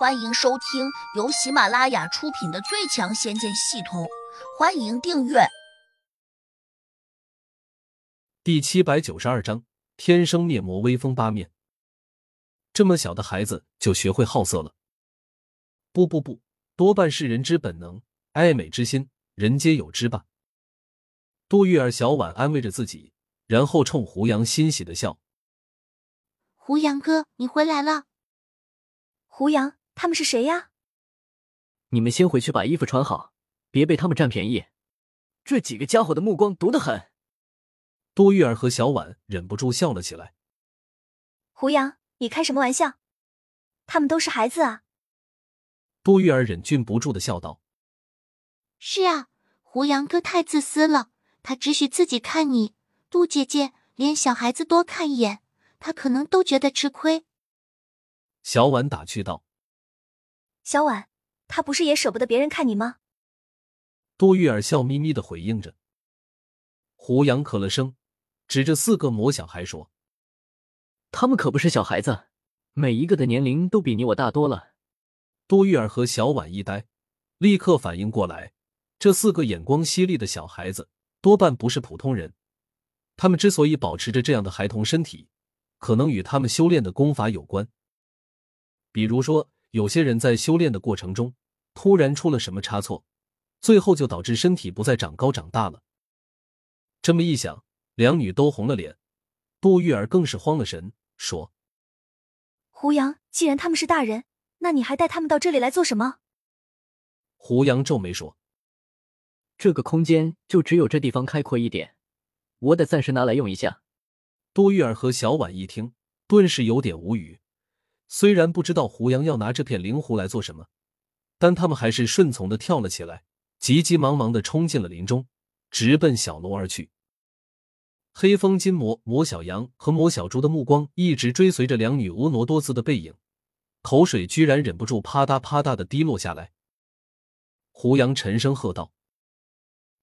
欢迎收听由喜马拉雅出品的《最强仙剑系统》，欢迎订阅。第七百九十二章：天生灭魔，威风八面。这么小的孩子就学会好色了？不不不，多半是人之本能，爱美之心，人皆有之吧。杜玉儿、小婉安慰着自己，然后冲胡杨欣喜的笑：“胡杨哥，你回来了。”胡杨。他们是谁呀？你们先回去把衣服穿好，别被他们占便宜。这几个家伙的目光毒得很。多玉儿和小婉忍不住笑了起来。胡杨，你开什么玩笑？他们都是孩子啊！多玉儿忍俊不住的笑道：“是啊，胡杨哥太自私了，他只许自己看你，杜姐姐连小孩子多看一眼，他可能都觉得吃亏。”小婉打趣道。小婉，他不是也舍不得别人看你吗？杜玉儿笑眯眯的回应着。胡杨咳了声，指着四个魔小孩说：“他们可不是小孩子，每一个的年龄都比你我大多了。”杜玉儿和小婉一呆，立刻反应过来，这四个眼光犀利的小孩子多半不是普通人。他们之所以保持着这样的孩童身体，可能与他们修炼的功法有关，比如说。有些人在修炼的过程中突然出了什么差错，最后就导致身体不再长高长大了。这么一想，两女都红了脸，杜玉儿更是慌了神，说：“胡杨，既然他们是大人，那你还带他们到这里来做什么？”胡杨皱眉说：“这个空间就只有这地方开阔一点，我得暂时拿来用一下。”杜玉儿和小婉一听，顿时有点无语。虽然不知道胡杨要拿这片灵湖来做什么，但他们还是顺从的跳了起来，急急忙忙的冲进了林中，直奔小楼而去。黑风金魔、魔小羊和魔小猪的目光一直追随着两女婀娜多姿的背影，口水居然忍不住啪嗒啪嗒的滴落下来。胡杨沉声喝道：“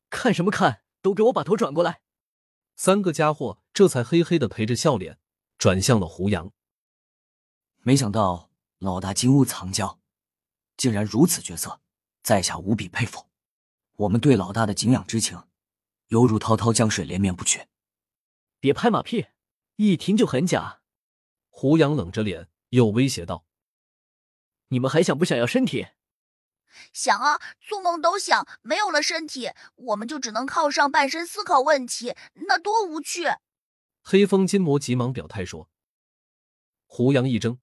看什么看？都给我把头转过来！”三个家伙这才嘿嘿的陪着笑脸，转向了胡杨。没想到老大金屋藏娇，竟然如此绝色，在下无比佩服。我们对老大的敬仰之情，犹如滔滔江水连绵不绝。别拍马屁，一听就很假。胡杨冷着脸又威胁道：“你们还想不想要身体？想啊，做梦都想。没有了身体，我们就只能靠上半身思考问题，那多无趣。”黑风金魔急忙表态说。胡杨一怔。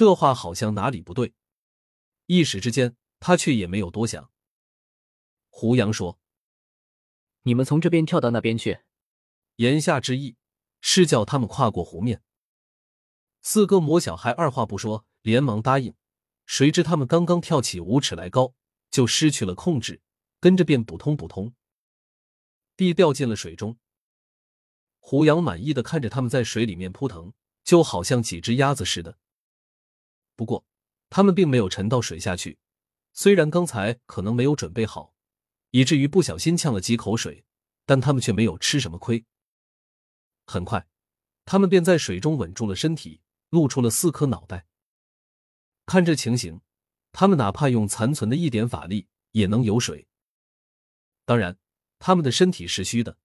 这话好像哪里不对，一时之间他却也没有多想。胡杨说：“你们从这边跳到那边去。”言下之意是叫他们跨过湖面。四个魔小孩二话不说，连忙答应。谁知他们刚刚跳起五尺来高，就失去了控制，跟着便扑通扑通地掉进了水中。胡杨满意的看着他们在水里面扑腾，就好像几只鸭子似的。不过，他们并没有沉到水下去。虽然刚才可能没有准备好，以至于不小心呛了几口水，但他们却没有吃什么亏。很快，他们便在水中稳住了身体，露出了四颗脑袋。看这情形，他们哪怕用残存的一点法力也能游水。当然，他们的身体是虚的，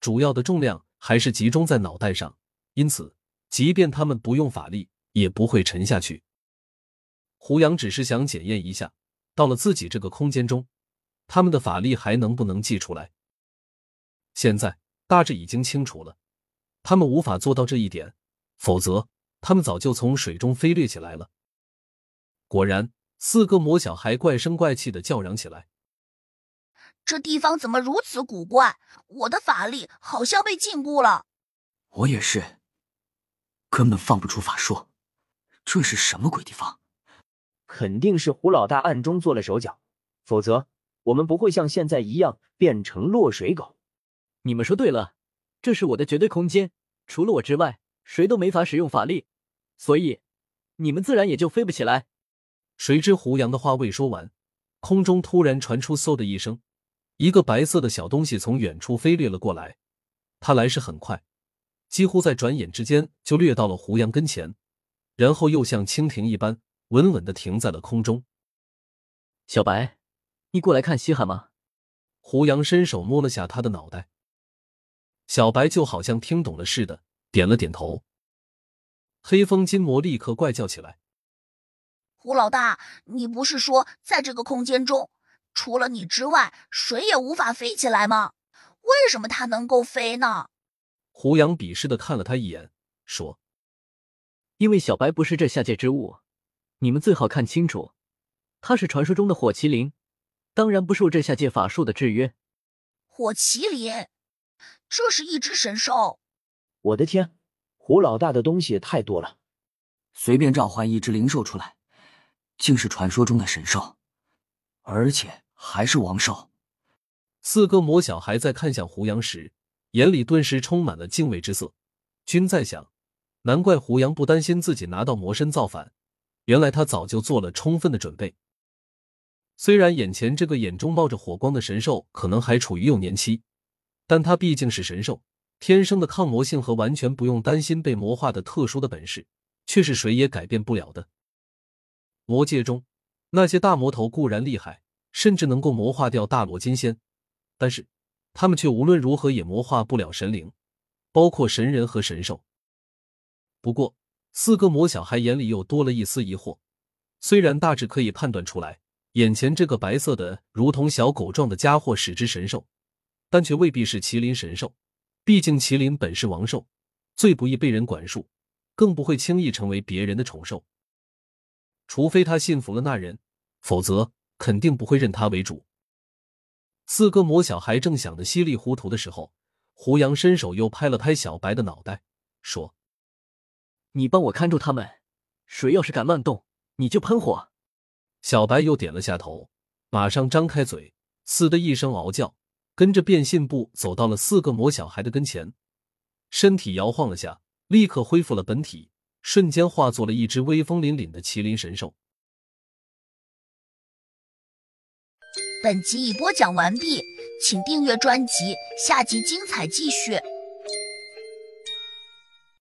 主要的重量还是集中在脑袋上，因此，即便他们不用法力，也不会沉下去。胡杨只是想检验一下，到了自己这个空间中，他们的法力还能不能祭出来。现在大致已经清楚了，他们无法做到这一点，否则他们早就从水中飞掠起来了。果然，四个魔小孩怪声怪气的叫嚷起来：“这地方怎么如此古怪？我的法力好像被禁锢了。”我也是，根本放不出法术，这是什么鬼地方？肯定是胡老大暗中做了手脚，否则我们不会像现在一样变成落水狗。你们说对了，这是我的绝对空间，除了我之外，谁都没法使用法力，所以你们自然也就飞不起来。谁知胡杨的话未说完，空中突然传出嗖的一声，一个白色的小东西从远处飞掠了过来。它来势很快，几乎在转眼之间就掠到了胡杨跟前，然后又像蜻蜓一般。稳稳的停在了空中。小白，你过来看稀罕吗？胡杨伸手摸了下他的脑袋，小白就好像听懂了似的，点了点头。黑风金魔立刻怪叫起来：“胡老大，你不是说在这个空间中，除了你之外，谁也无法飞起来吗？为什么他能够飞呢？”胡杨鄙视的看了他一眼，说：“因为小白不是这下界之物，你们最好看清楚，他是传说中的火麒麟，当然不受这下界法术的制约。火麒麟，这是一只神兽。我的天！”胡老大的东西也太多了，随便召唤一只灵兽出来，竟是传说中的神兽，而且还是王兽。四个魔小孩在看向胡杨时，眼里顿时充满了敬畏之色。均在想，难怪胡杨不担心自己拿到魔身造反，原来他早就做了充分的准备。虽然眼前这个眼中冒着火光的神兽可能还处于幼年期，但他毕竟是神兽。天生的抗魔性和完全不用担心被魔化的特殊的本事，却是谁也改变不了的。魔界中那些大魔头固然厉害，甚至能够魔化掉大罗金仙，但是他们却无论如何也魔化不了神灵，包括神人和神兽。不过，四个魔小孩眼里又多了一丝疑惑。虽然大致可以判断出来，眼前这个白色的如同小狗状的家伙是只神兽，但却未必是麒麟神兽。毕竟麒麟本是王兽，最不易被人管束，更不会轻易成为别人的宠兽。除非他信服了那人，否则肯定不会认他为主。四个魔小孩正想得稀里糊涂的时候，胡杨伸手又拍了拍小白的脑袋，说：“你帮我看住他们，谁要是敢乱动，你就喷火。”小白又点了下头，马上张开嘴，嘶的一声嗷叫。跟着变信步走到了四个魔小孩的跟前，身体摇晃了下，立刻恢复了本体，瞬间化作了一只威风凛凛的麒麟神兽。本集已播讲完毕，请订阅专辑，下集精彩继续。